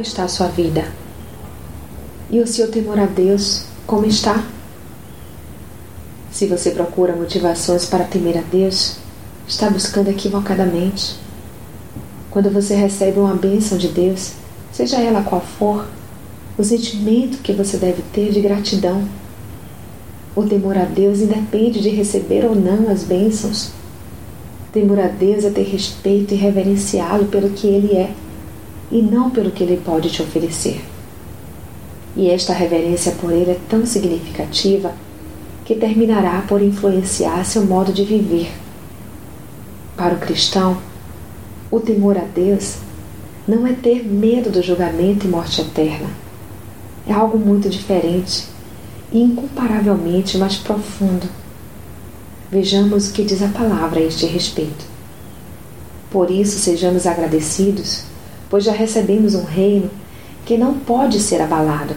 Como está a sua vida? E o seu temor a Deus, como está? Se você procura motivações para temer a Deus, está buscando equivocadamente. Quando você recebe uma bênção de Deus, seja ela qual for, o sentimento que você deve ter de gratidão. O temor a Deus independe de receber ou não as bênçãos. Temor a Deus é ter respeito e reverenciá-lo pelo que ele é e não pelo que ele pode te oferecer. E esta reverência por ele é tão significativa que terminará por influenciar seu modo de viver. Para o cristão, o temor a Deus não é ter medo do julgamento e morte eterna. É algo muito diferente e incomparavelmente mais profundo. Vejamos o que diz a palavra a este respeito. Por isso, sejamos agradecidos, pois já recebemos um reino que não pode ser abalado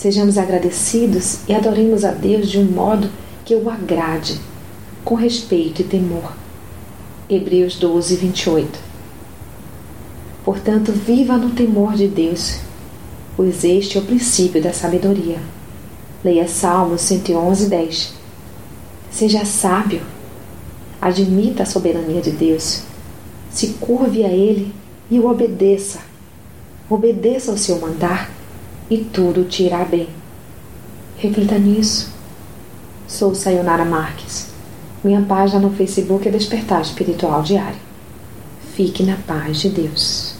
Sejamos agradecidos e adoremos a Deus de um modo que o agrade, com respeito e temor. Hebreus 12, 28. Portanto, viva no temor de Deus, pois este é o princípio da sabedoria. Leia Salmos 111, 10. Seja sábio, admita a soberania de Deus, se curve a Ele e o obedeça. Obedeça ao seu mandar e tudo te irá bem. Reflita nisso. Sou Sayonara Marques. Minha página no Facebook é Despertar Espiritual Diário. Fique na paz de Deus.